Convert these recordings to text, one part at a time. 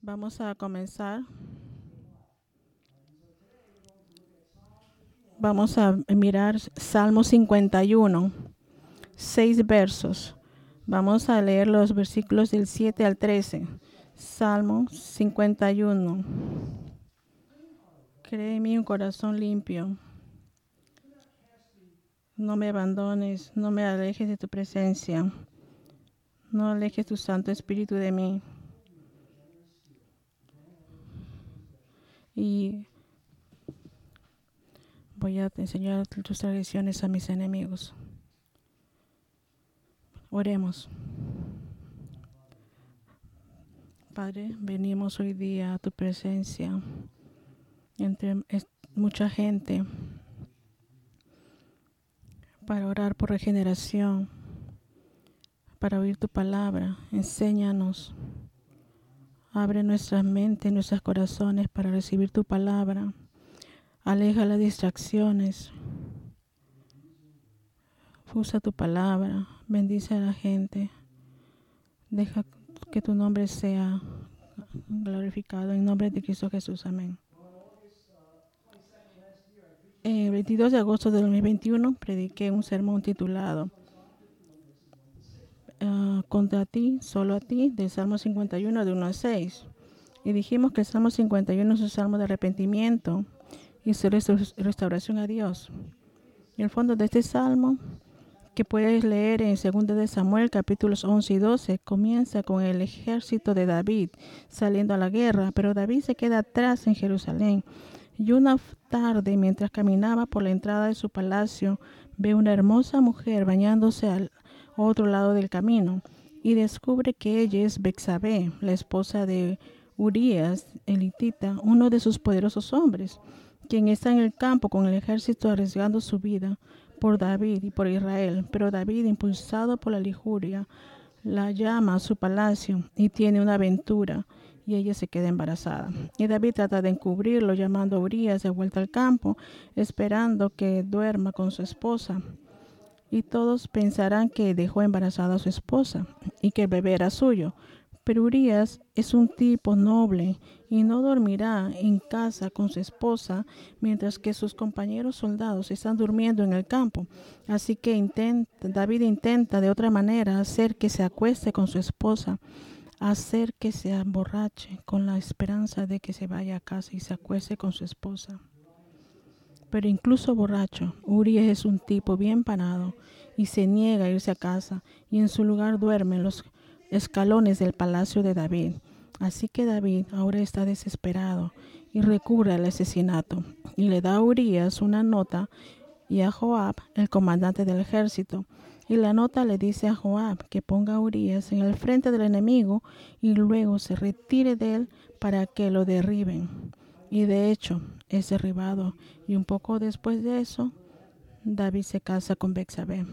Vamos a comenzar. Vamos a mirar Salmo 51, seis versos. Vamos a leer los versículos del 7 al 13. Salmo 51. Cree en mí un corazón limpio. No me abandones, no me alejes de tu presencia. No alejes tu Santo Espíritu de mí. Y voy a enseñar tus tradiciones a mis enemigos. Oremos. Padre, venimos hoy día a tu presencia entre mucha gente para orar por regeneración, para oír tu palabra. Enséñanos. Abre nuestras mentes, nuestros corazones para recibir tu palabra. Aleja las distracciones. Usa tu palabra. Bendice a la gente. Deja que tu nombre sea glorificado. En nombre de Cristo Jesús. Amén. El 22 de agosto de 2021 prediqué un sermón titulado uh, Contra ti, solo a ti, del Salmo 51 de 1 a 6. Y dijimos que el Salmo 51 es un salmo de arrepentimiento y restauración a Dios. Y el fondo de este salmo, que puedes leer en 2 de Samuel capítulos 11 y 12, comienza con el ejército de David saliendo a la guerra, pero David se queda atrás en Jerusalén y una tarde, mientras caminaba por la entrada de su palacio, ve una hermosa mujer bañándose al otro lado del camino y descubre que ella es Bexabé, la esposa de Urias, elitita, uno de sus poderosos hombres, quien está en el campo con el ejército arriesgando su vida por David y por Israel. Pero David, impulsado por la lijuria, la llama a su palacio y tiene una aventura y ella se queda embarazada. Y David trata de encubrirlo llamando a Urias de vuelta al campo, esperando que duerma con su esposa. Y todos pensarán que dejó embarazada a su esposa y que el bebé era suyo. Pero Urias es un tipo noble y no dormirá en casa con su esposa mientras que sus compañeros soldados están durmiendo en el campo. Así que intenta, David intenta de otra manera hacer que se acueste con su esposa hacer que se emborrache con la esperanza de que se vaya a casa y se acueste con su esposa. Pero incluso borracho, Urias es un tipo bien parado y se niega a irse a casa y en su lugar duerme en los escalones del palacio de David. Así que David ahora está desesperado y recurre al asesinato y le da a Urias una nota y a Joab, el comandante del ejército, y la nota le dice a Joab que ponga a Urias en el frente del enemigo y luego se retire de él para que lo derriben. Y de hecho es derribado. Y un poco después de eso, David se casa con Bexabé.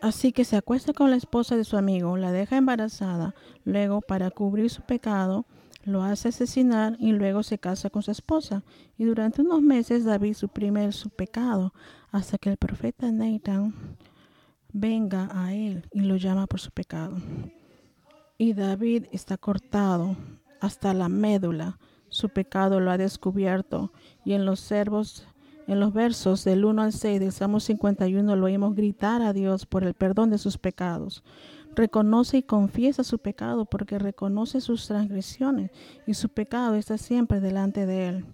Así que se acuesta con la esposa de su amigo, la deja embarazada. Luego, para cubrir su pecado, lo hace asesinar y luego se casa con su esposa. Y durante unos meses David suprime su pecado hasta que el profeta Nathan venga a él y lo llama por su pecado. Y David está cortado hasta la médula. Su pecado lo ha descubierto. Y en los versos del 1 al 6 del Salmo 51 lo oímos gritar a Dios por el perdón de sus pecados reconoce y confiesa su pecado porque reconoce sus transgresiones y su pecado está siempre delante de él.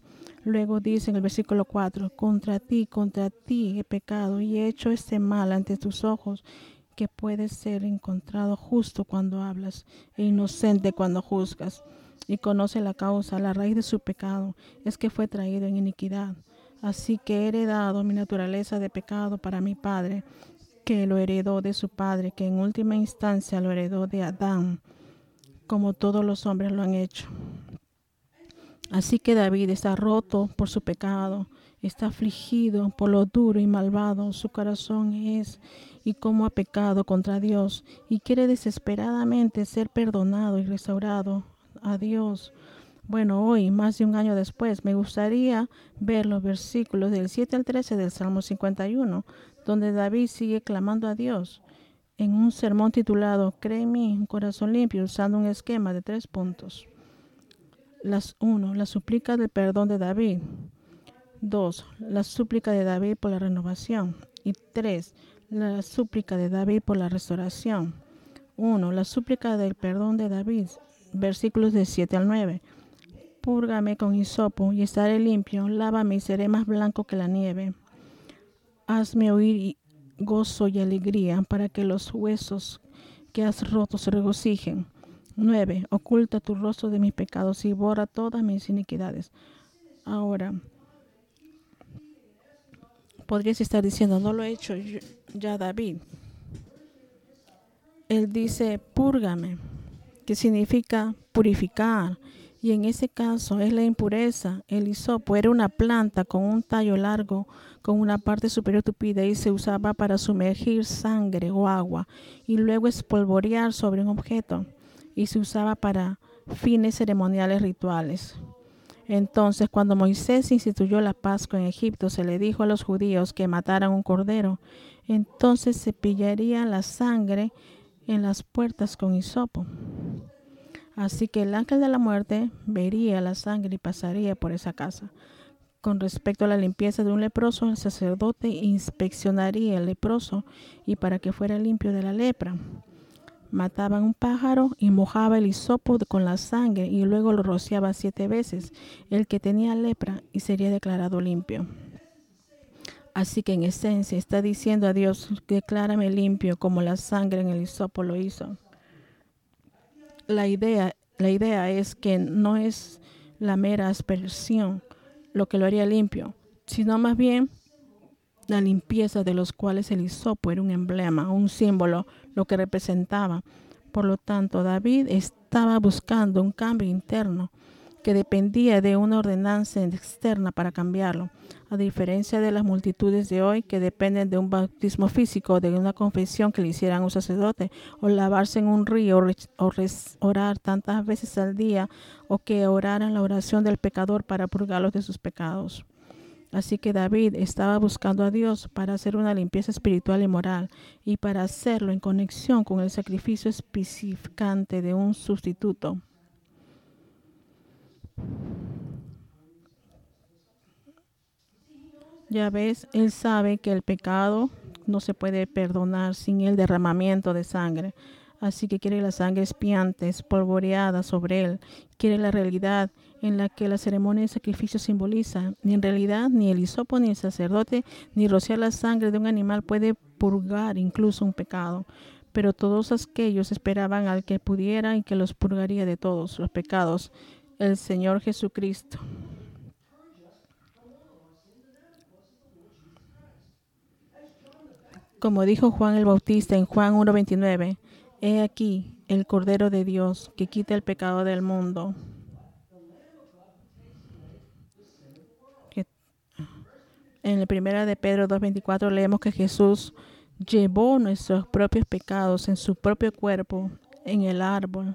Luego dice en el versículo 4, contra ti, contra ti he pecado y he hecho este mal ante tus ojos, que puede ser encontrado justo cuando hablas e inocente cuando juzgas. Y conoce la causa, la raíz de su pecado, es que fue traído en iniquidad. Así que he heredado mi naturaleza de pecado para mi Padre, que lo heredó de su padre, que en última instancia lo heredó de Adán, como todos los hombres lo han hecho. Así que David está roto por su pecado, está afligido por lo duro y malvado su corazón es y como ha pecado contra Dios y quiere desesperadamente ser perdonado y restaurado a Dios. Bueno, hoy, más de un año después, me gustaría ver los versículos del 7 al 13 del Salmo 51, donde David sigue clamando a Dios en un sermón titulado Créeme, un corazón limpio, usando un esquema de tres puntos. Las 1. La súplica del perdón de David. 2. La súplica de David por la renovación. Y 3. La súplica de David por la restauración. 1. La súplica del perdón de David. Versículos de 7 al 9. Púrgame con hisopo y estaré limpio. Lávame y seré más blanco que la nieve. Hazme oír gozo y alegría para que los huesos que has roto se regocijen. 9. Oculta tu rostro de mis pecados y borra todas mis iniquidades. Ahora, podrías estar diciendo, no lo he hecho ya David. Él dice, púrgame, que significa purificar. Y en ese caso es la impureza. El hisopo era una planta con un tallo largo, con una parte superior tupida y se usaba para sumergir sangre o agua y luego espolvorear sobre un objeto y se usaba para fines ceremoniales rituales. Entonces, cuando Moisés instituyó la Pascua en Egipto, se le dijo a los judíos que mataran un cordero. Entonces se pillaría la sangre en las puertas con hisopo. Así que el ángel de la muerte vería la sangre y pasaría por esa casa. Con respecto a la limpieza de un leproso, el sacerdote inspeccionaría el leproso y para que fuera limpio de la lepra. Mataban un pájaro y mojaba el hisopo con la sangre y luego lo rociaba siete veces el que tenía lepra y sería declarado limpio. Así que en esencia está diciendo a Dios, declárame limpio como la sangre en el hisopo lo hizo la idea, la idea es que no es la mera aspersión lo que lo haría limpio, sino más bien la limpieza de los cuales el hisopo era un emblema, un símbolo, lo que representaba. Por lo tanto, David estaba buscando un cambio interno que dependía de una ordenanza externa para cambiarlo, a diferencia de las multitudes de hoy que dependen de un bautismo físico, de una confesión que le hicieran un sacerdote, o lavarse en un río, o orar tantas veces al día, o que oraran la oración del pecador para purgarlos de sus pecados. Así que David estaba buscando a Dios para hacer una limpieza espiritual y moral y para hacerlo en conexión con el sacrificio especificante de un sustituto ya ves, Él sabe que el pecado no se puede perdonar sin el derramamiento de sangre. Así que quiere la sangre espiante, espolvoreada sobre él. Quiere la realidad en la que la ceremonia de sacrificio simboliza. Ni en realidad, ni el hisopo, ni el sacerdote, ni rociar la sangre de un animal puede purgar incluso un pecado. Pero todos aquellos esperaban al que pudiera y que los purgaría de todos los pecados el Señor Jesucristo. Como dijo Juan el Bautista en Juan 1.29, he aquí el Cordero de Dios que quita el pecado del mundo. En la primera de Pedro 2.24 leemos que Jesús llevó nuestros propios pecados en su propio cuerpo en el árbol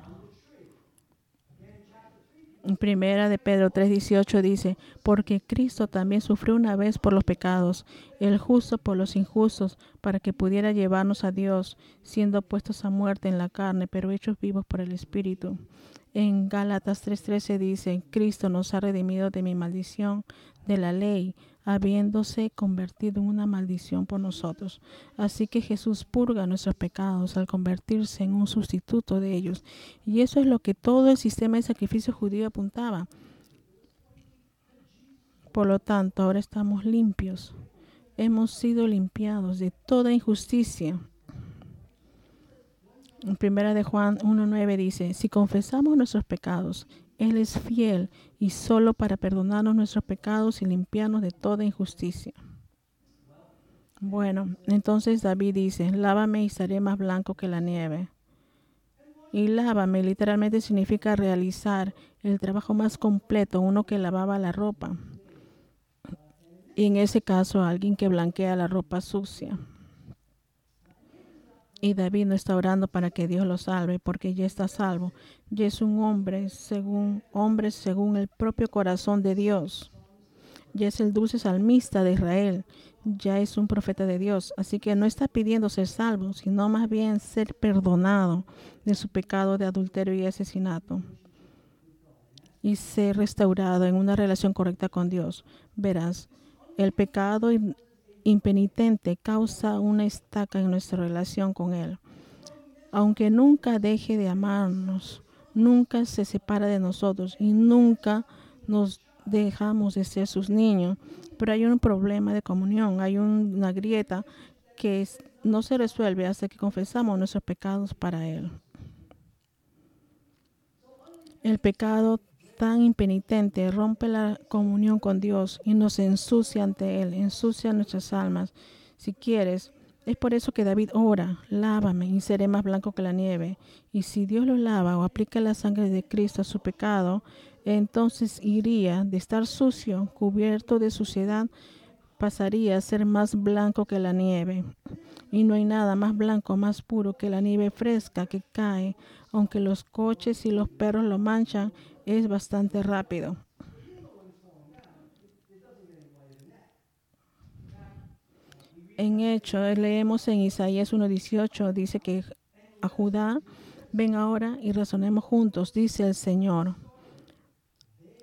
primera de Pedro 3:18 dice, porque Cristo también sufrió una vez por los pecados, el justo por los injustos, para que pudiera llevarnos a Dios, siendo puestos a muerte en la carne, pero hechos vivos por el Espíritu. En Gálatas 3:13 dice, Cristo nos ha redimido de mi maldición de la ley, habiéndose convertido en una maldición por nosotros. Así que Jesús purga nuestros pecados al convertirse en un sustituto de ellos. Y eso es lo que todo el sistema de sacrificio judío apuntaba. Por lo tanto, ahora estamos limpios. Hemos sido limpiados de toda injusticia. En primera de Juan 1.9 dice, si confesamos nuestros pecados, él es fiel y solo para perdonarnos nuestros pecados y limpiarnos de toda injusticia. Bueno, entonces David dice, lávame y seré más blanco que la nieve. Y lávame literalmente significa realizar el trabajo más completo, uno que lavaba la ropa. Y en ese caso, alguien que blanquea la ropa sucia. Y David no está orando para que Dios lo salve, porque ya está salvo. Ya es un hombre según hombre según el propio corazón de Dios. Ya es el dulce salmista de Israel. ya es un profeta de Dios. Así que no está pidiendo ser salvo, sino más bien ser perdonado de su pecado de adulterio y asesinato y ser restaurado en una relación correcta con Dios. Verás, el pecado impenitente causa una estaca en nuestra relación con Él. Aunque nunca deje de amarnos, nunca se separa de nosotros y nunca nos dejamos de ser sus niños. Pero hay un problema de comunión, hay una grieta que no se resuelve hasta que confesamos nuestros pecados para Él. El pecado tan impenitente rompe la comunión con Dios y nos ensucia ante Él, ensucia nuestras almas. Si quieres, es por eso que David ora, lávame y seré más blanco que la nieve. Y si Dios lo lava o aplica la sangre de Cristo a su pecado, entonces iría de estar sucio, cubierto de suciedad, pasaría a ser más blanco que la nieve. Y no hay nada más blanco, más puro que la nieve fresca que cae, aunque los coches y los perros lo manchan, es bastante rápido. En hecho, leemos en Isaías 1.18, dice que a Judá, ven ahora y razonemos juntos, dice el Señor.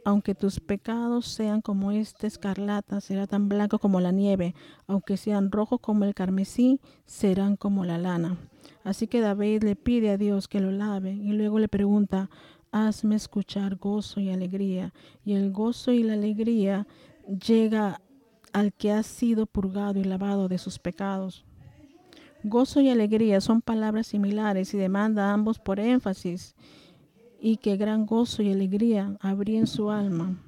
Aunque tus pecados sean como esta escarlata, será tan blanco como la nieve. Aunque sean rojos como el carmesí, serán como la lana. Así que David le pide a Dios que lo lave y luego le pregunta, hazme escuchar gozo y alegría. Y el gozo y la alegría llega al que ha sido purgado y lavado de sus pecados. Gozo y alegría son palabras similares y demanda ambos por énfasis y que gran gozo y alegría en su alma.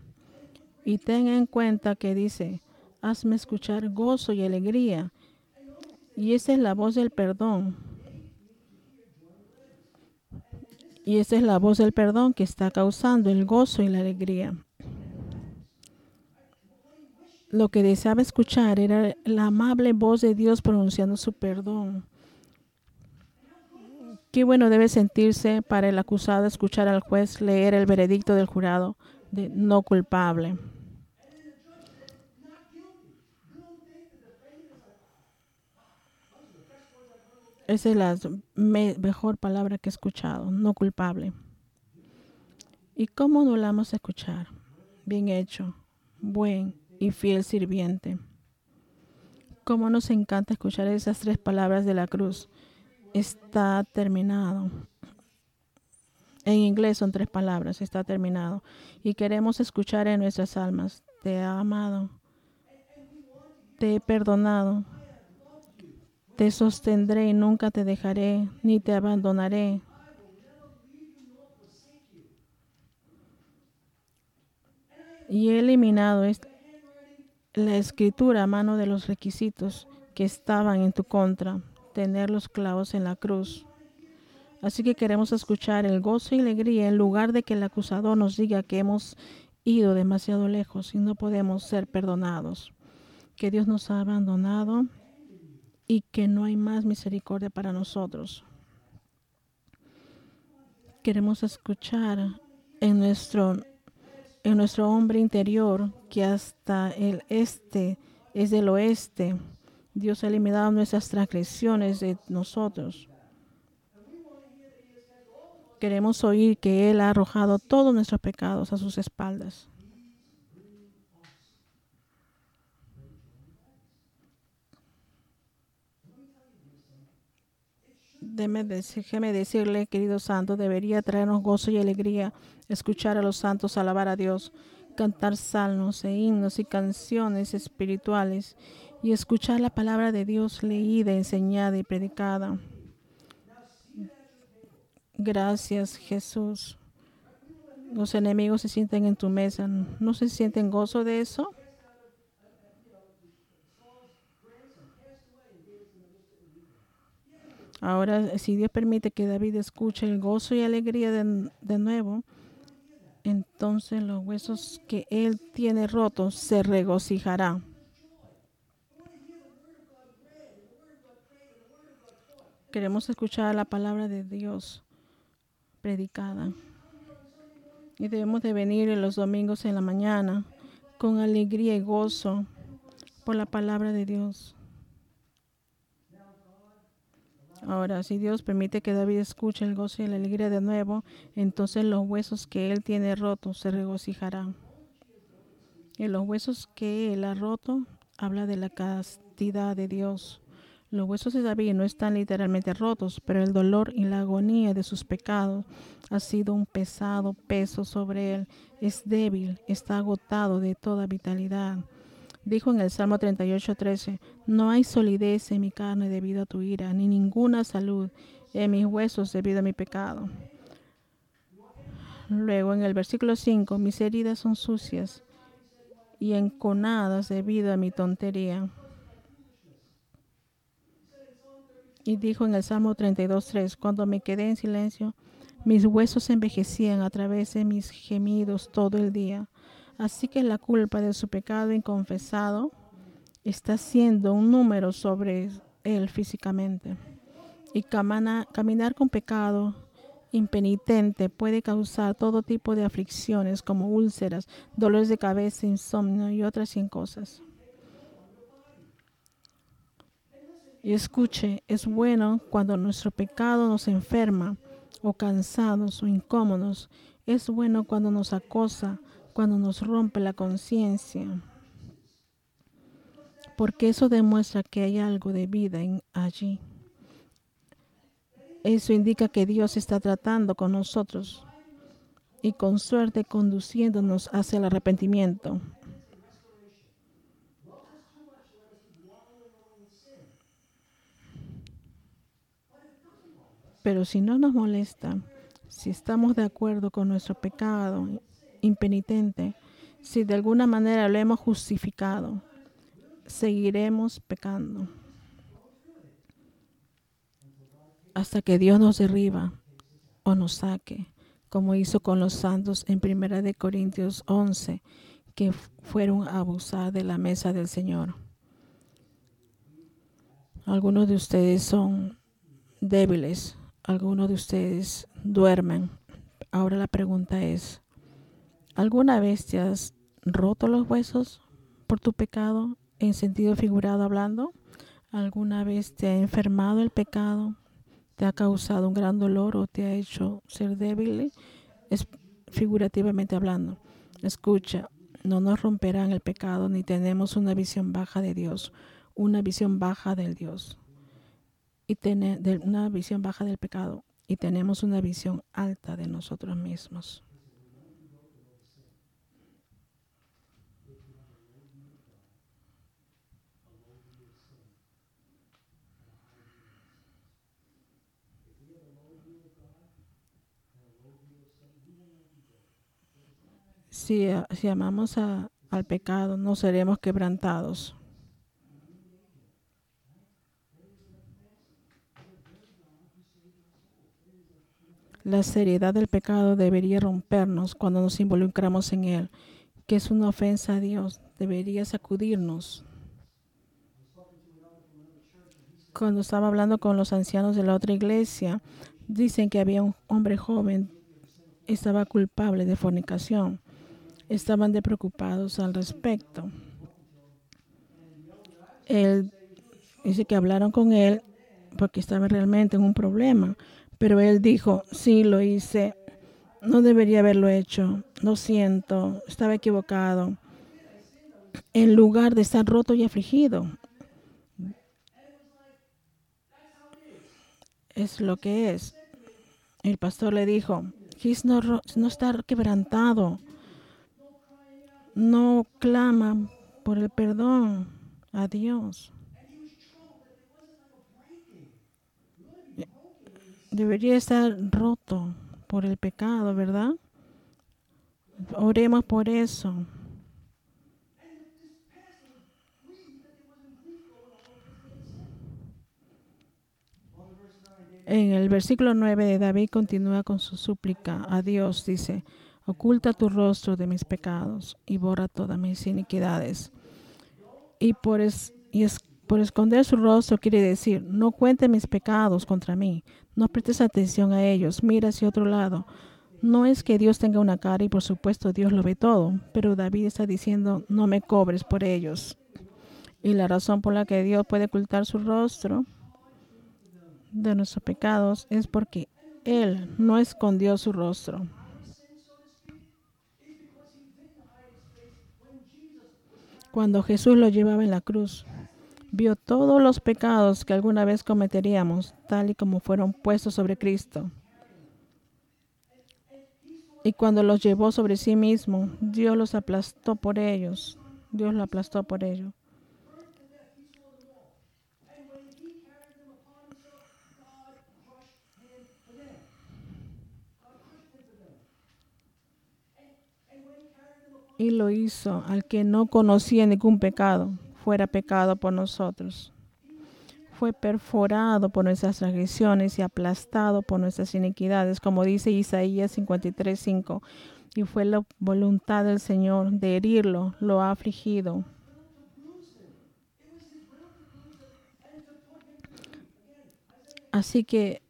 Y ten en cuenta que dice, hazme escuchar gozo y alegría. Y esa es la voz del perdón. Y esa es la voz del perdón que está causando el gozo y la alegría. Lo que deseaba escuchar era la amable voz de Dios pronunciando su perdón. Qué bueno debe sentirse para el acusado escuchar al juez leer el veredicto del jurado de no culpable. Esa es la mejor palabra que he escuchado, no culpable. ¿Y cómo no la escuchar? Bien hecho, buen y fiel sirviente. Cómo nos encanta escuchar esas tres palabras de la cruz. Está terminado. En inglés son tres palabras, está terminado. Y queremos escuchar en nuestras almas, te he amado, te he perdonado te sostendré y nunca te dejaré, ni te abandonaré. Y he eliminado la escritura a mano de los requisitos que estaban en tu contra, tener los clavos en la cruz. Así que queremos escuchar el gozo y alegría en lugar de que el acusador nos diga que hemos ido demasiado lejos y no podemos ser perdonados, que Dios nos ha abandonado y que no hay más misericordia para nosotros. Queremos escuchar en nuestro, en nuestro hombre interior que hasta el este es del oeste. Dios ha eliminado nuestras transgresiones de nosotros. Queremos oír que Él ha arrojado todos nuestros pecados a sus espaldas. Déjeme decirle, querido santo, debería traernos gozo y alegría escuchar a los santos alabar a Dios, cantar salmos e himnos y canciones espirituales y escuchar la palabra de Dios leída, enseñada y predicada. Gracias, Jesús. Los enemigos se sienten en tu mesa. ¿No se sienten gozo de eso? Ahora, si Dios permite que David escuche el gozo y alegría de, nuevo, entonces los huesos que él tiene rotos se regocijará. Queremos escuchar la palabra de Dios predicada. Y debemos de venir los domingos en la mañana con alegría y gozo por la palabra de Dios. Ahora, si Dios permite que David escuche el gozo y la alegría de nuevo, entonces los huesos que él tiene rotos se regocijarán. Y los huesos que él ha roto habla de la castidad de Dios. Los huesos de David no están literalmente rotos, pero el dolor y la agonía de sus pecados ha sido un pesado peso sobre él. Es débil, está agotado de toda vitalidad. Dijo en el Salmo 38:13, no hay solidez en mi carne debido a tu ira, ni ninguna salud en mis huesos debido a mi pecado. Luego en el versículo 5, mis heridas son sucias y enconadas debido a mi tontería. Y dijo en el Salmo 32.3, cuando me quedé en silencio, mis huesos envejecían a través de mis gemidos todo el día. Así que la culpa de su pecado inconfesado está siendo un número sobre él físicamente. Y caminar con pecado impenitente puede causar todo tipo de aflicciones como úlceras, dolores de cabeza, insomnio y otras cien cosas. Y escuche, es bueno cuando nuestro pecado nos enferma o cansados o incómodos. Es bueno cuando nos acosa cuando nos rompe la conciencia, porque eso demuestra que hay algo de vida en allí. Eso indica que Dios está tratando con nosotros y con suerte conduciéndonos hacia el arrepentimiento. Pero si no nos molesta, si estamos de acuerdo con nuestro pecado impenitente, si de alguna manera lo hemos justificado, seguiremos pecando hasta que Dios nos derriba o nos saque, como hizo con los santos en 1 de Corintios 11, que fueron a abusar de la mesa del Señor. Algunos de ustedes son débiles, algunos de ustedes duermen. Ahora la pregunta es, ¿Alguna vez te has roto los huesos por tu pecado en sentido figurado hablando? ¿Alguna vez te ha enfermado el pecado? ¿Te ha causado un gran dolor o te ha hecho ser débil? Es figurativamente hablando. Escucha, no nos romperán el pecado ni tenemos una visión baja de Dios, una visión baja del Dios. Y una visión baja del pecado y tenemos una visión alta de nosotros mismos. Si, amamos al pecado, no seremos quebrantados. La seriedad del pecado debería rompernos cuando nos involucramos en él, que es una ofensa a Dios. Debería sacudirnos. Cuando estaba hablando con los ancianos de la otra iglesia, dicen que había un hombre joven, estaba culpable de fornicación estaban de preocupados al respecto. Él dice que hablaron con él porque estaba realmente en un problema, pero él dijo, sí, lo hice, no debería haberlo hecho, lo siento, estaba equivocado, en lugar de estar roto y afligido. Es lo que es. El pastor le dijo, no, no está quebrantado, no clama por el perdón a Dios. Debería estar roto por el pecado, ¿verdad? Oremos por eso. En el versículo 9 de David continúa con su súplica a Dios. Dice, Oculta tu rostro de mis pecados y borra todas mis iniquidades. Y por, por esconder su rostro quiere decir, no cuente mis pecados contra mí, no prestes atención a ellos, mira hacia otro lado. No es que Dios tenga una cara y por supuesto Dios lo ve todo, pero David está diciendo, no me cobres por ellos. Y la razón por la que Dios puede ocultar su rostro de nuestros pecados es porque Él no escondió su rostro. Cuando Jesús lo llevaba en la cruz, vio todos los pecados que alguna vez cometeríamos, tal y como fueron puestos sobre Cristo. Y cuando los llevó sobre sí mismo, Dios los aplastó por ellos. Dios lo aplastó por ellos. Y lo hizo al que no conocía ningún pecado, fuera pecado por nosotros. Fue perforado por nuestras transgresiones y aplastado por nuestras iniquidades, como dice Isaías 53:5. Y fue la voluntad del Señor de herirlo, lo ha afligido. Así que,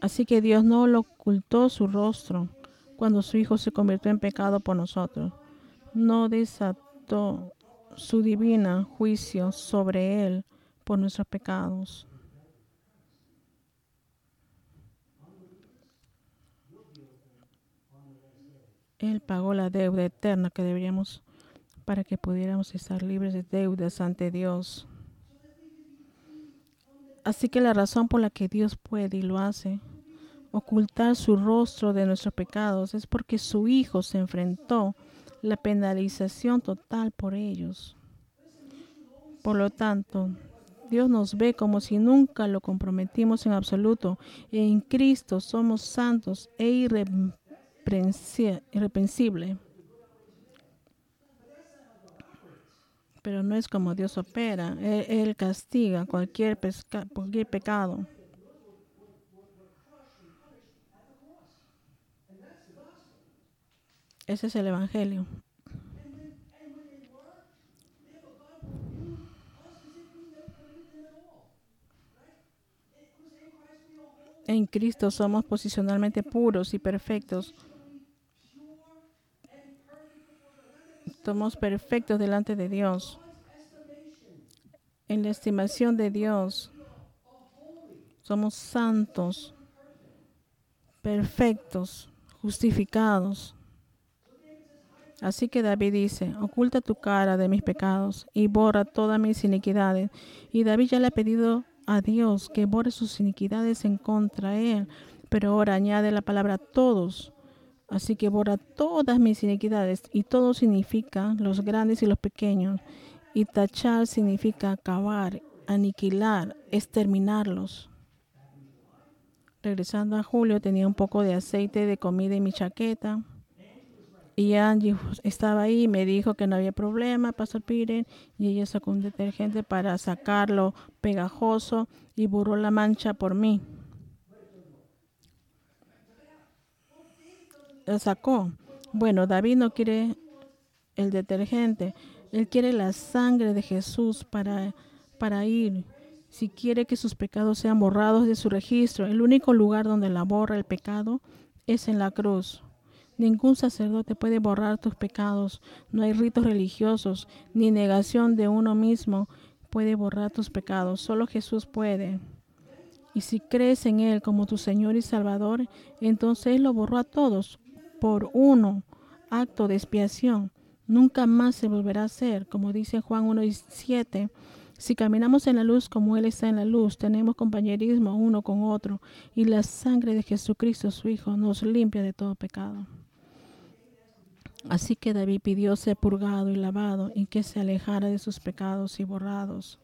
así que Dios no lo ocultó su rostro cuando su Hijo se convirtió en pecado por nosotros. No desató su divina juicio sobre él por nuestros pecados. Él pagó la deuda eterna que deberíamos para que pudiéramos estar libres de deudas ante Dios. Así que la razón por la que Dios puede y lo hace ocultar su rostro de nuestros pecados es porque su Hijo se enfrentó la penalización total por ellos. Por lo tanto, Dios nos ve como si nunca lo comprometimos en absoluto. En Cristo somos santos e irreprensibles. Pero no es como Dios opera. Él, castiga cualquier, cualquier pecado. Ese es el Evangelio. En Cristo somos posicionalmente puros y perfectos. Somos perfectos delante de Dios. En la estimación de Dios, somos santos, perfectos, justificados. Así que David dice, oculta tu cara de mis pecados y borra todas mis iniquidades. Y David ya le ha pedido a Dios que borre sus iniquidades en contra de él, pero ahora añade la palabra todos. Así que borra todas mis iniquidades y todo significa los grandes y los pequeños. Y tachar significa acabar, aniquilar, exterminarlos. Regresando a Julio tenía un poco de aceite de comida en mi chaqueta. Y Angie estaba ahí y me dijo que no había problema, Pastor Piren, y ella sacó un detergente para sacarlo pegajoso y borró la mancha por mí. Lo sacó. Bueno, David no quiere el detergente, él quiere la sangre de Jesús para, para ir. Si quiere que sus pecados sean borrados de su registro, el único lugar donde la borra el pecado es en la cruz. Ningún sacerdote puede borrar tus pecados. No hay ritos religiosos ni negación de uno mismo puede borrar tus pecados. Solo Jesús puede. Y si crees en Él como tu Señor y Salvador, entonces Él lo borró a todos por uno acto de expiación. Nunca más se volverá a hacer, como dice Juan 1 y 7. Si caminamos en la luz como Él está en la luz, tenemos compañerismo uno con otro, y la sangre de Jesucristo, su Hijo, nos limpia de todo pecado. Así que David pidió ser purgado y lavado y que se alejara de sus pecados y borrados.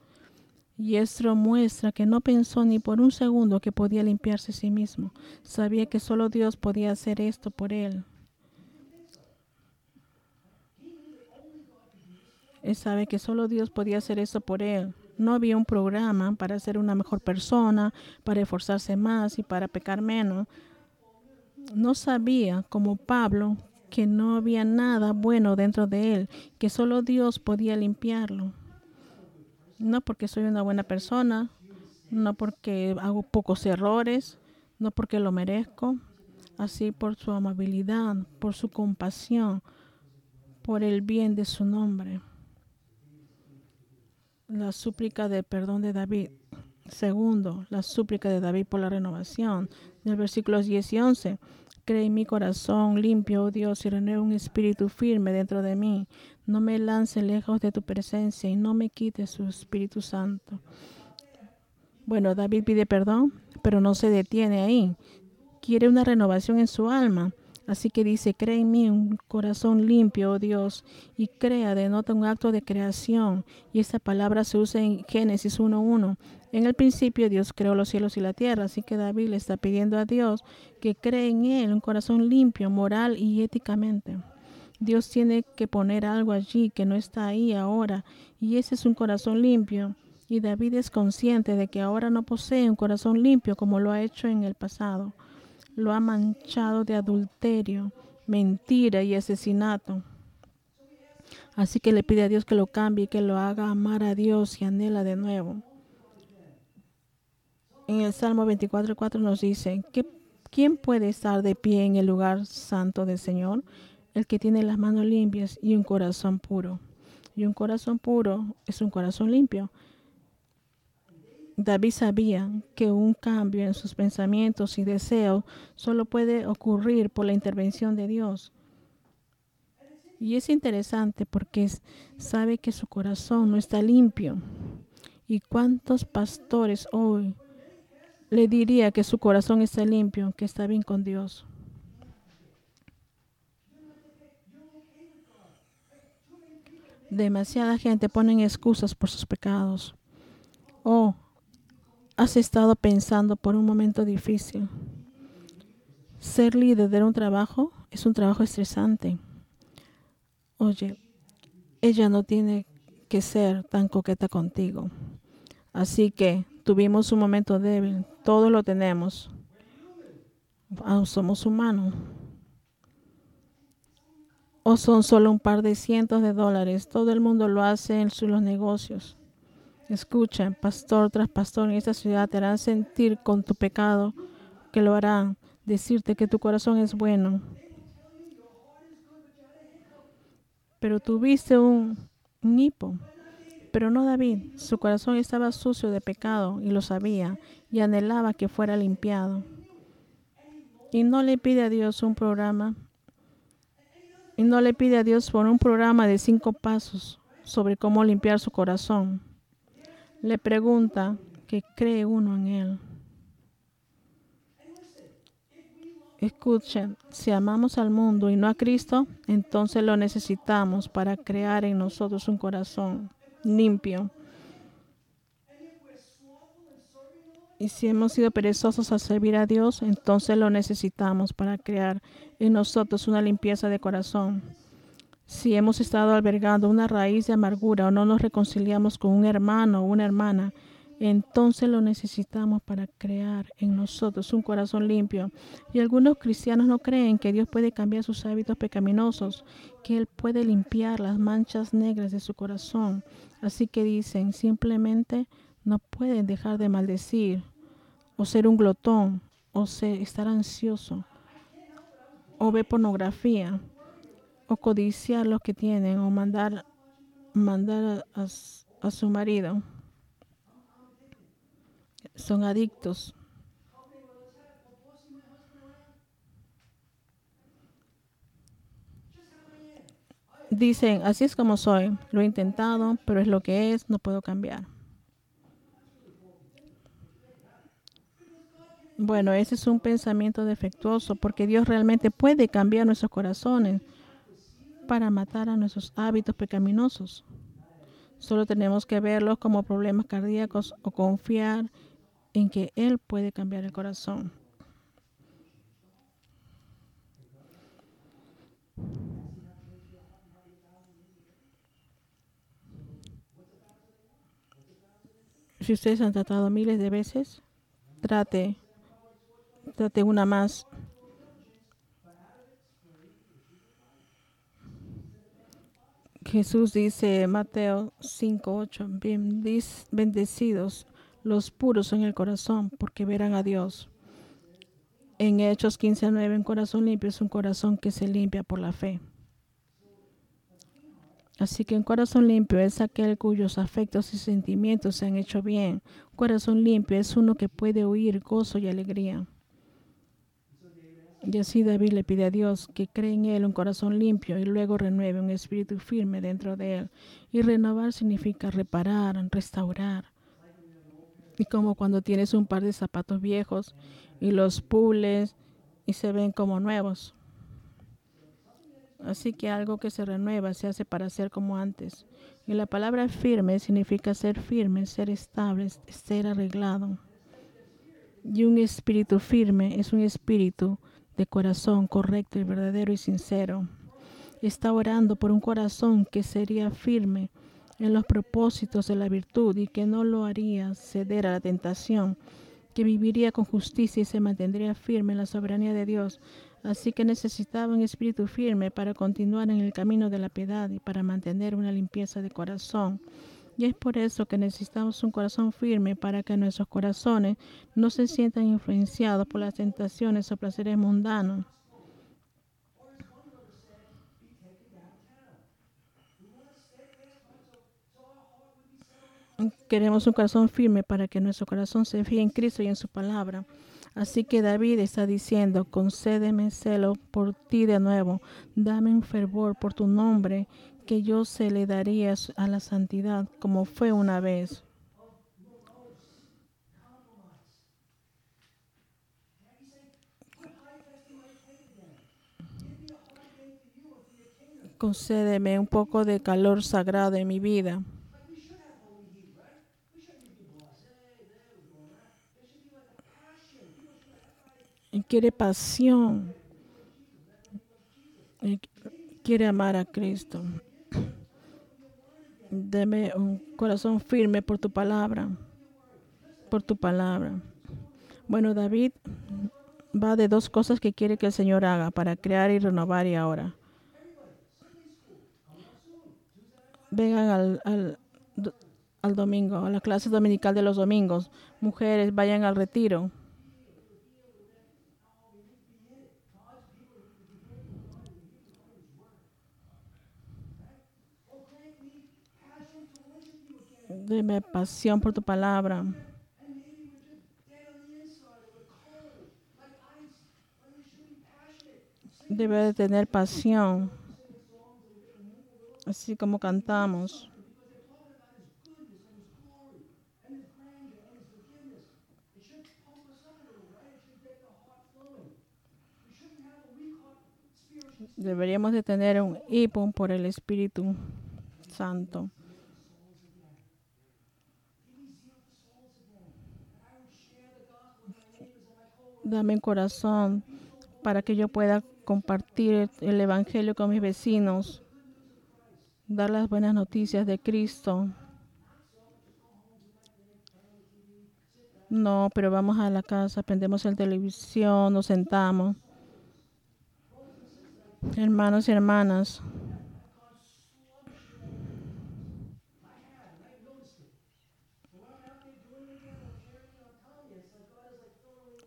Y esto muestra que no pensó ni por un segundo que podía limpiarse a sí mismo. Sabía que solo Dios podía hacer esto por él. Él sabe que solo Dios podía hacer esto por él. No había un programa para ser una mejor persona, para esforzarse más y para pecar menos. No sabía, como Pablo, que no había nada bueno dentro de él, que solo Dios podía limpiarlo. No porque soy una buena persona, no porque hago pocos errores, no porque lo merezco, así por su amabilidad, por su compasión, por el bien de su nombre. la súplica de perdón de David. Segundo, la súplica de David por la renovación. Del versículos 10 y 11. Cree en mi corazón limpio, oh Dios, y renueva un espíritu firme dentro de mí. No me lance lejos de tu presencia y no me quite su Espíritu Santo. Bueno, David pide perdón, pero no se detiene ahí. Quiere una renovación en su alma. Así que dice, cree en mí un corazón limpio, oh Dios, y crea denota un acto de creación. Y esa palabra se usa en Génesis 1.1. En el principio Dios creó los cielos y la tierra, así que David le está pidiendo a Dios que cree en él un corazón limpio, moral y éticamente. Dios tiene que poner algo allí que no está ahí ahora, y ese es un corazón limpio. Y David es consciente de que ahora no posee un corazón limpio como lo ha hecho en el pasado. Lo ha manchado de adulterio, mentira y asesinato. Así que le pide a Dios que lo cambie y que lo haga amar a Dios y anhela de nuevo en el Salmo 24.4 nos dice, ¿quién puede estar de pie en el lugar santo del Señor? El que tiene las manos limpias y un corazón puro. Y un corazón puro es un corazón limpio. David sabía que un cambio en sus pensamientos y deseos solo puede ocurrir por la intervención de Dios. Y es interesante porque sabe que su corazón no está limpio. ¿Y cuántos pastores hoy le diría que su corazón está limpio, que está bien con Dios. Demasiada gente pone excusas por sus pecados. Oh, has estado pensando por un momento difícil. Ser líder de un trabajo es un trabajo estresante. Oye, ella no tiene que ser tan coqueta contigo. Así que tuvimos un momento débil. Todos lo tenemos. Ah, somos humanos. O son solo un par de cientos de dólares. Todo el mundo lo hace en sus negocios. Escucha, pastor tras pastor en esta ciudad te harán sentir con tu pecado que lo harán. Decirte que tu corazón es bueno. Pero tuviste un, hipo pero no David. Su corazón estaba sucio de pecado y lo sabía y anhelaba que fuera limpiado. Y no le pide a Dios un programa. Y no le pide a Dios por un programa de cinco pasos sobre cómo limpiar su corazón. Le pregunta que cree uno en Él. Escuchen, si amamos al mundo y no a Cristo, entonces lo necesitamos para crear en nosotros un corazón limpio. Y si hemos sido perezosos a servir a Dios, entonces lo necesitamos para crear en nosotros una limpieza de corazón. Si hemos estado albergando una raíz de amargura o no nos reconciliamos con un hermano o una hermana, entonces lo necesitamos para crear en nosotros un corazón limpio. Y algunos cristianos no creen que Dios puede cambiar sus hábitos pecaminosos, que Él puede limpiar las manchas negras de su corazón. Así que dicen, simplemente no pueden dejar de maldecir, o ser un glotón, o estar ansioso, o ver pornografía, codiciar lo que tienen, o mandar, mandar a su marido son adictos. Dicen, así es como soy, lo he intentado, pero es lo que es, no puedo cambiar. Bueno, ese es un pensamiento defectuoso porque Dios realmente puede cambiar nuestros corazones para matar a nuestros hábitos pecaminosos. Solo tenemos que verlos como problemas cardíacos o confiar en que Él puede cambiar el corazón. Si ustedes han tratado miles de veces, trate, trate una más. Jesús dice, Mateo 5:8, bendecidos los puros en el corazón, porque verán a Dios. En Hechos 15:9, un corazón limpio es un corazón que se limpia por la fe. Así que un corazón limpio es aquel cuyos afectos y sentimientos se han hecho bien. Corazón limpio es uno que puede oír gozo y alegría. Y así David le pide a Dios que cree en él un corazón limpio y luego renueve un espíritu firme dentro de él. Y renovar significa reparar, restaurar. Y como cuando tienes un par de zapatos viejos y los pules y se ven como nuevos. Así que algo que se renueva se hace para ser como antes. Y la palabra firme significa ser firme, ser estable, ser arreglado. Y un espíritu firme es un espíritu de corazón correcto y verdadero y sincero. Está orando por un corazón que sería firme en los propósitos de la virtud y que no lo haría ceder a la tentación, que viviría con justicia y se mantendría firme en la soberanía de Dios. Así que necesitaba un espíritu firme para continuar en el camino de la piedad y para mantener una limpieza de corazón. Y es por eso que necesitamos un corazón firme para que nuestros corazones no se sientan influenciados por las tentaciones o placeres mundanos. Queremos un corazón firme para que nuestro corazón se fíe en Cristo y en su palabra. Así que David está diciendo, concédeme celo por ti de nuevo, dame un fervor por tu nombre que yo se le daría a la santidad como fue una vez. Concédeme un poco de calor sagrado en mi vida. quiere pasión. Quiere amar a Cristo. Deme un corazón firme por tu palabra. Por tu palabra. Bueno, David va de dos cosas que quiere que el Señor haga para crear y renovar y ahora. Vengan al, al, al domingo, a la clase dominical de los domingos. Mujeres, vayan al retiro. Deme pasión por tu palabra. Debe de tener pasión, así como cantamos. Deberíamos de tener un hipón por el Espíritu Santo. Dame un corazón para que yo pueda compartir el Evangelio con mis vecinos, dar las buenas noticias de Cristo. No, pero vamos a la casa, prendemos el televisión, nos sentamos. Hermanos y hermanas,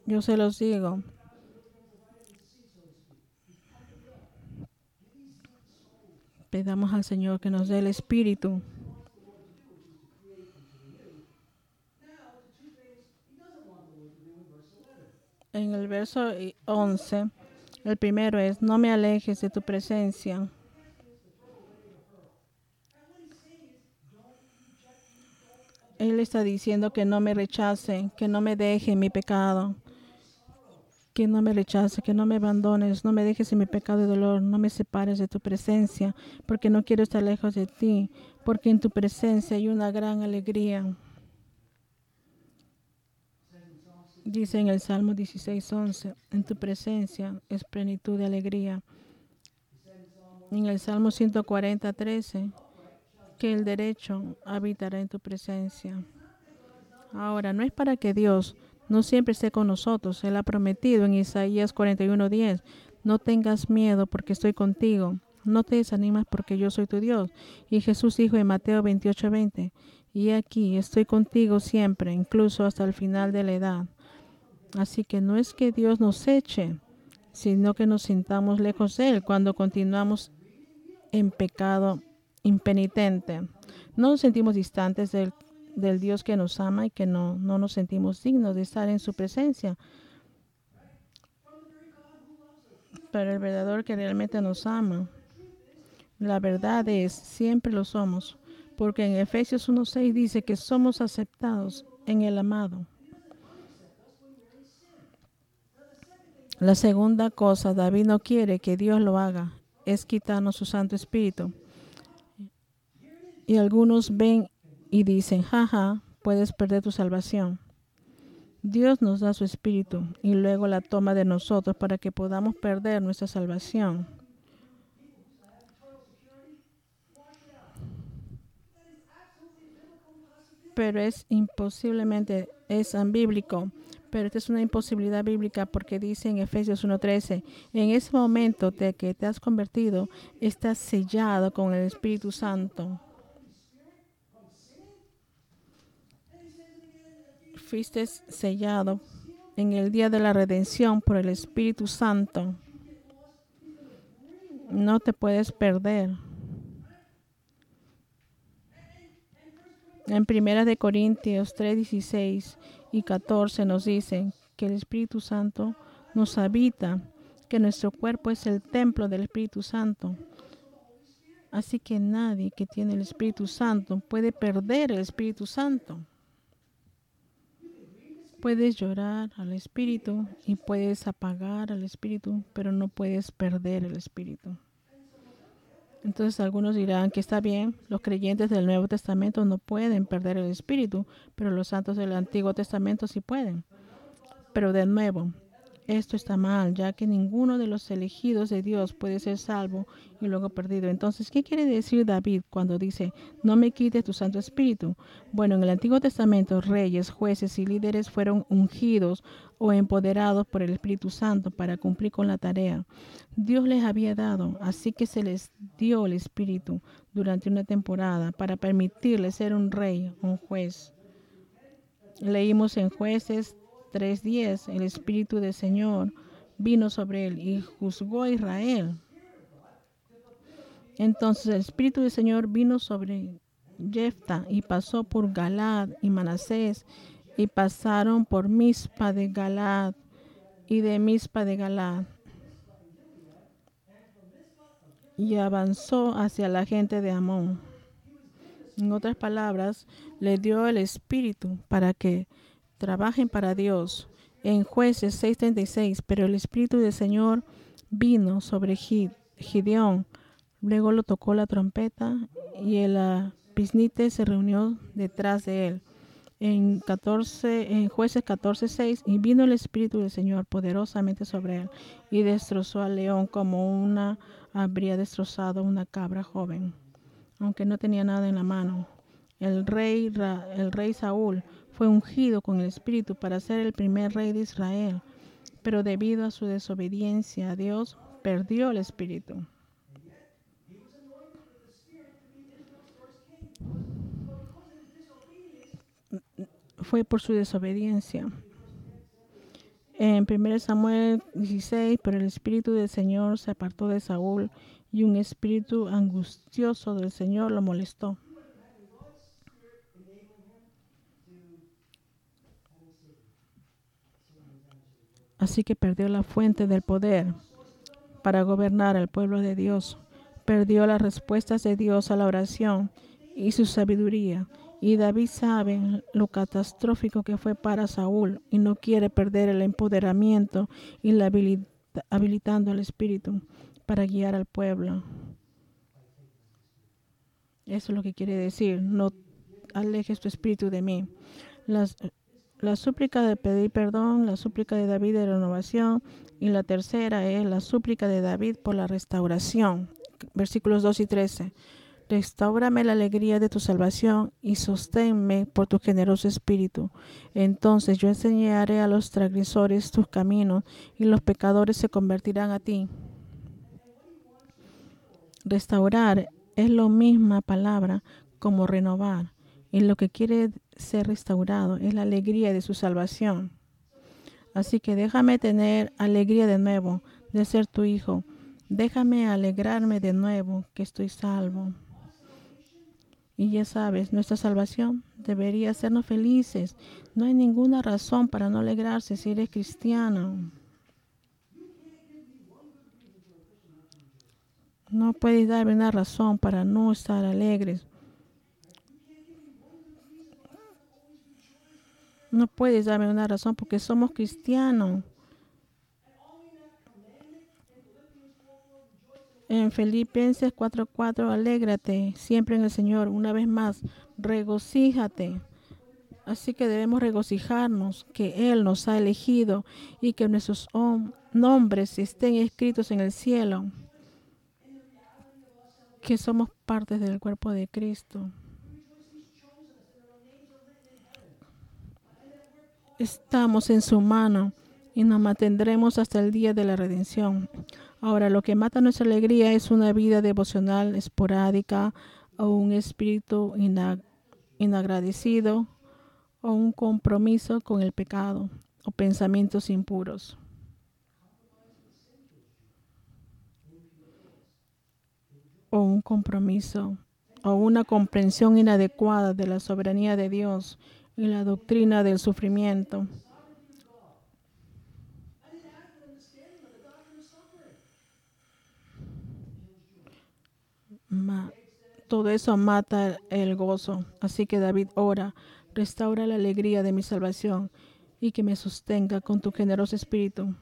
Yo se los digo. Pedamos al Señor que nos dé el Espíritu. En el verso 11, el primero es, no me alejes de tu presencia. Él está diciendo que no me rechace, que no me deje mi pecado que no me rechaces, que no me abandones, no me dejes en mi pecado y dolor, no me separes de tu presencia, porque no quiero estar lejos de ti, porque en tu presencia hay una gran alegría. Dice en el Salmo 16:11, en tu presencia es plenitud de alegría. En el Salmo 140:13, que el derecho habitará en tu presencia. Ahora, no es para que Dios no siempre esté con nosotros. Él ha prometido en Isaías 41:10, no tengas miedo porque estoy contigo. No te desanimas porque yo soy tu Dios. Y Jesús dijo en Mateo 28:20, y aquí estoy contigo siempre, incluso hasta el final de la edad. Así que no es que Dios nos eche, sino que nos sintamos lejos de Él cuando continuamos en pecado impenitente. No nos sentimos distantes del, del Dios que nos ama y que no, no nos sentimos dignos de estar en su presencia. Pero el verdadero que realmente nos ama, la verdad es, siempre lo somos, porque en Efesios 1.6 dice que somos aceptados en el amado. La segunda cosa, David no quiere que Dios lo haga, es quitarnos su Santo Espíritu. Y algunos ven y dicen, jaja, puedes perder tu salvación. Dios nos da su Espíritu y luego la toma de nosotros para que podamos perder nuestra salvación. Pero es imposiblemente, es bíblico pero esta es una imposibilidad bíblica porque dice en Efesios 1.13, en ese momento de que te has convertido, estás sellado con el Espíritu Santo. Fuiste sellado en el día de la redención por el Espíritu Santo. No te puedes perder. En Primera de Corintios 3:16 y 14 nos dicen que el Espíritu Santo nos habita, que nuestro cuerpo es el templo del Espíritu Santo. Así que nadie que tiene el Espíritu Santo puede perder el Espíritu Santo. Puedes llorar al Espíritu y puedes apagar al Espíritu, pero no puedes perder el Espíritu. Entonces algunos dirán que está bien, los creyentes del Nuevo Testamento no pueden perder el Espíritu, pero los santos del Antiguo Testamento sí pueden. Pero de nuevo, esto está mal, ya que ninguno de los elegidos de Dios puede ser salvo y luego perdido. Entonces, ¿qué quiere decir David cuando dice, no me quites tu Santo Espíritu? Bueno, en el Antiguo Testamento, reyes, jueces y líderes fueron ungidos o empoderados por el Espíritu Santo para cumplir con la tarea. Dios les había dado, así que se les dio el Espíritu durante una temporada para permitirles ser un rey, un juez. Leímos en jueces 3.10, el Espíritu del Señor vino sobre él y juzgó a Israel. Entonces el Espíritu del Señor vino sobre Jefta y pasó por Galad y Manasés y pasaron por Mispa de Galad y de Mispa de Galad y avanzó hacia la gente de Amón. En otras palabras, le dio el Espíritu para que trabajen para Dios. En jueces 6:36, pero el Espíritu del Señor vino sobre Gideón. Luego lo tocó la trompeta y el pisnite se reunió detrás de él. En, 14, en jueces 14:6, y vino el Espíritu del Señor poderosamente sobre él y destrozó al león como una habría destrozado una cabra joven, aunque no tenía nada en la mano. El rey, el rey Saúl fue ungido con el Espíritu para ser el primer rey de Israel, pero debido a su desobediencia a Dios, perdió el Espíritu. Fue por su desobediencia. En 1 Samuel 16, pero el Espíritu del Señor se apartó de Saúl y un espíritu angustioso del Señor lo molestó. Así que perdió la fuente del poder para gobernar al pueblo de Dios. Perdió las respuestas de Dios a la oración y su sabiduría. Y David sabe lo catastrófico que fue para Saúl y no quiere perder el empoderamiento y la habilitando al Espíritu para guiar al pueblo. Eso es lo que quiere decir, no alejes tu espíritu de mí. Las, la súplica de pedir perdón, la súplica de David de renovación y la tercera es la súplica de David por la restauración. Versículos 2 y 13. Restaurame la alegría de tu salvación y sosténme por tu generoso espíritu. Entonces yo enseñaré a los transgresores tus caminos y los pecadores se convertirán a ti. Restaurar es la misma palabra como renovar y lo que quiere ser restaurado es la alegría de su salvación. Así que déjame tener alegría de nuevo de ser tu hijo. Déjame alegrarme de nuevo que estoy salvo. Y ya sabes, nuestra salvación debería hacernos felices. No hay ninguna razón para no alegrarse si eres cristiano. No puedes darme una razón para no estar alegres. No puedes darme una razón porque somos cristianos. En Filipenses 4:4, alégrate siempre en el Señor. Una vez más, regocíjate. Así que debemos regocijarnos que Él nos ha elegido y que nuestros nombres estén escritos en el cielo. Que somos parte del cuerpo de Cristo. Estamos en su mano y nos mantendremos hasta el día de la redención. Ahora, lo que mata nuestra alegría es una vida devocional esporádica o un espíritu inagradecido o un compromiso con el pecado o pensamientos impuros. o un compromiso o una comprensión inadecuada de la soberanía de Dios y la doctrina del sufrimiento todo eso mata el gozo. Así que David ora, restaura la alegría de mi salvación y que me sostenga con tu generoso espíritu.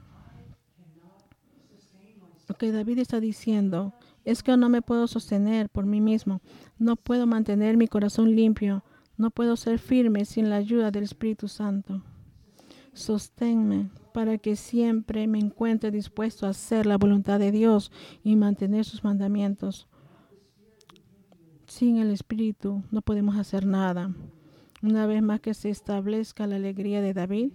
Lo que David está diciendo es que no me puedo sostener por mí mismo, no puedo mantener mi corazón limpio, no puedo ser firme sin la ayuda del Espíritu Santo. Sosténme para que siempre me encuentre dispuesto a hacer la voluntad de Dios y mantener sus mandamientos. Sin el Espíritu no podemos hacer nada. Una vez más que se establezca la alegría de David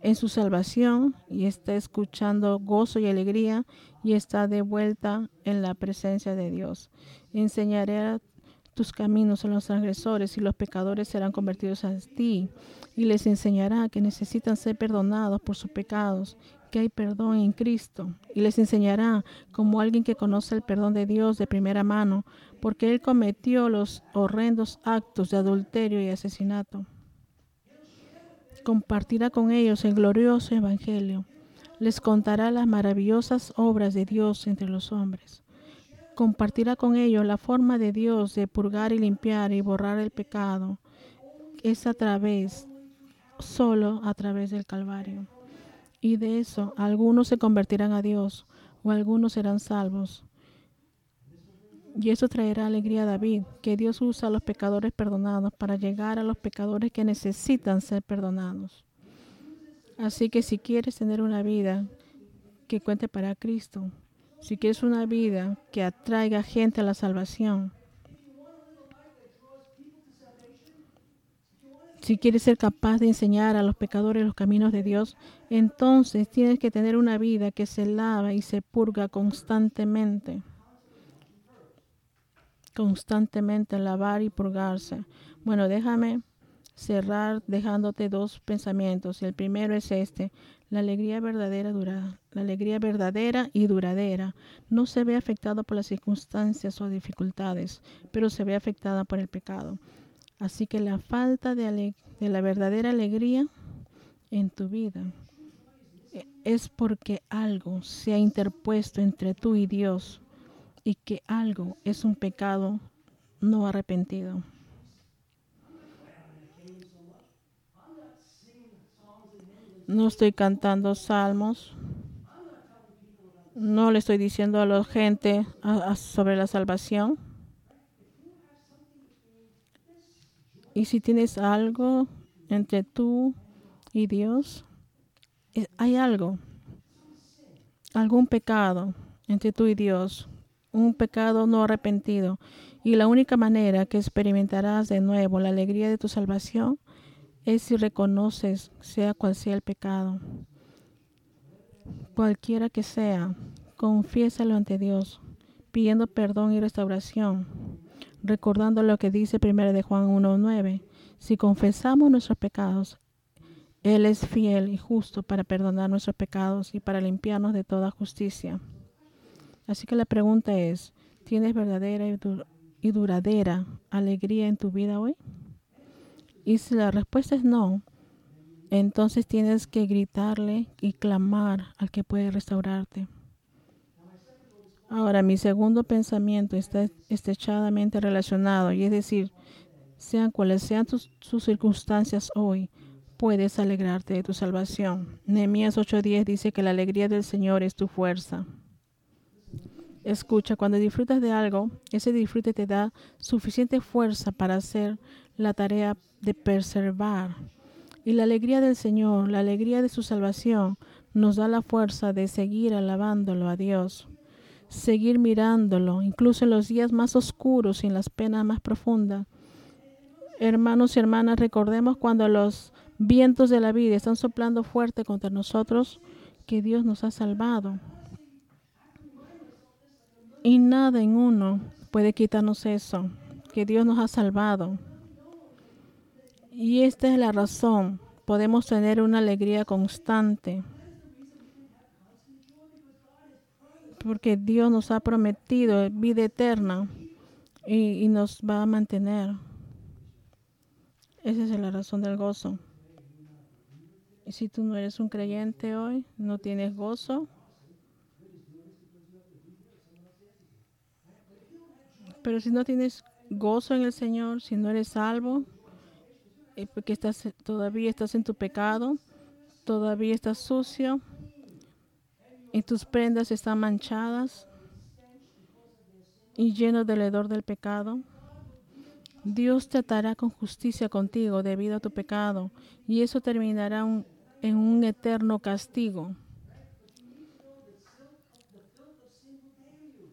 en su salvación y está escuchando gozo y alegría y está de vuelta en la presencia de Dios. Enseñaré tus caminos a los transgresores y los pecadores serán convertidos a ti y les enseñará que necesitan ser perdonados por sus pecados que hay perdón en Cristo y les enseñará como alguien que conoce el perdón de Dios de primera mano, porque Él cometió los horrendos actos de adulterio y asesinato. Compartirá con ellos el glorioso Evangelio. Les contará las maravillosas obras de Dios entre los hombres. Compartirá con ellos la forma de Dios de purgar y limpiar y borrar el pecado. Es a través, solo a través del Calvario. Y de eso algunos se convertirán a Dios o algunos serán salvos. Y eso traerá alegría a David, que Dios usa a los pecadores perdonados para llegar a los pecadores que necesitan ser perdonados. Así que si quieres tener una vida que cuente para Cristo, si quieres una vida que atraiga gente a la salvación, Si quieres ser capaz de enseñar a los pecadores los caminos de Dios, entonces tienes que tener una vida que se lava y se purga constantemente. Constantemente lavar y purgarse. Bueno, déjame cerrar dejándote dos pensamientos. El primero es este: la alegría verdadera la alegría verdadera y duradera no se ve afectada por las circunstancias o dificultades, pero se ve afectada por el pecado. Así que la falta de, la verdadera alegría en tu vida e, es porque algo se ha interpuesto entre tú y Dios y que algo es un pecado no arrepentido. No estoy cantando salmos. No le estoy diciendo a la gente sobre la salvación. Y si tienes algo entre tú y Dios, eh, hay algo, algún pecado entre tú y Dios, un pecado no arrepentido. Y la única manera que experimentarás de nuevo la alegría de tu salvación es si reconoces, sea cual sea el pecado, cualquiera que sea, confiésalo ante Dios, pidiendo perdón y restauración recordando lo que dice 1 de Juan 1.9. Si confesamos nuestros pecados, Él es fiel y justo para perdonar nuestros pecados y para limpiarnos de toda justicia. Así que la pregunta es, ¿tienes verdadera y duradera alegría en tu vida hoy? Y si la respuesta es no, entonces tienes que gritarle y clamar al que puede restaurarte. Ahora, mi segundo pensamiento está estrechadamente relacionado, y es decir, sean cuales sean tus, sus circunstancias hoy, puedes alegrarte de tu salvación. Nehemías 8:10 dice que la alegría del Señor es tu fuerza. Escucha, cuando disfrutas de algo, ese disfrute te da suficiente fuerza para hacer la tarea de preservar. Y la alegría del Señor, la alegría de su salvación, nos da la fuerza de seguir alabándolo a Dios seguir mirándolo, incluso en los días más oscuros y en las penas más profundas. Hermanos y hermanas, recordemos cuando los vientos de la vida están soplando fuerte contra nosotros, que Dios nos ha salvado. Y nada en uno puede quitarnos eso, que Dios nos ha salvado. Y esta es la razón, podemos tener una alegría constante. porque Dios nos ha prometido vida eterna y, nos va a mantener. Esa es la razón del gozo. Y si tú no eres un creyente hoy, no tienes gozo, pero si no tienes gozo en el Señor, si no eres salvo, eh, porque estás, todavía estás en tu pecado, todavía estás sucio, y tus prendas están manchadas y lleno del hedor del pecado, Dios tratará con justicia contigo debido a tu pecado y eso terminará en un eterno castigo.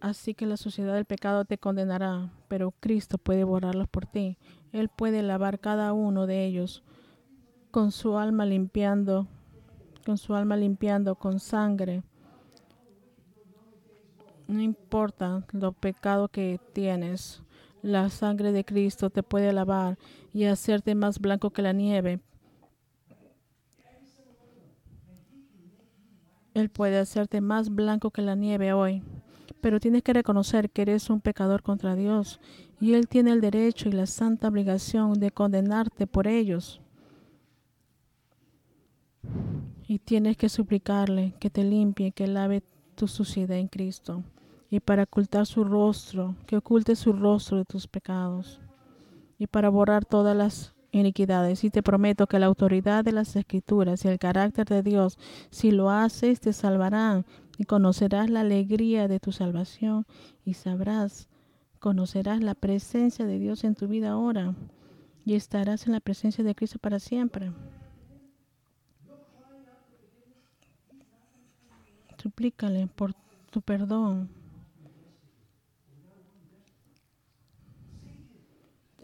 Así que la sociedad del pecado te condenará, pero Cristo puede borrarlos por ti. Él puede lavar cada uno de ellos con su alma limpiando, con su alma limpiando con sangre no importa lo pecado que tienes, la sangre de Cristo te puede lavar y hacerte más blanco que la nieve. Él puede hacerte más blanco que la nieve hoy, pero tienes que reconocer que eres un pecador contra Dios y Él tiene el derecho y la santa obligación de condenarte por ellos. Y tienes que suplicarle que te limpie, que lave tu suciedad en Cristo y para ocultar su rostro, que oculte su rostro de tus pecados y para borrar todas las iniquidades. Y te prometo que la autoridad de las escrituras y el carácter de Dios, si lo haces, te salvarán y conocerás la alegría de tu salvación y sabrás, conocerás la presencia de Dios en tu vida ahora y estarás en la presencia de Cristo para siempre. Suplícale por tu perdón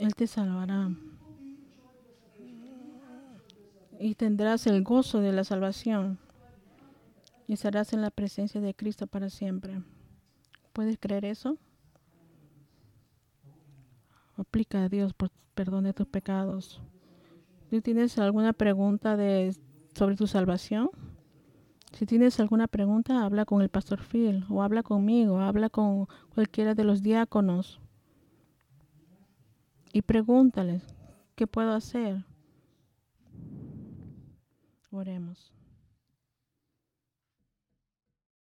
Él te salvará. Y tendrás el gozo de la salvación. Y estarás en la presencia de Cristo para siempre. ¿Puedes creer eso? Aplica a Dios por perdón de tus pecados. ¿Tú tienes alguna pregunta de, sobre tu salvación? Si tienes alguna pregunta, habla con el pastor Phil o habla conmigo, habla con cualquiera de los diáconos y pregúntales, ¿qué puedo hacer? Oremos.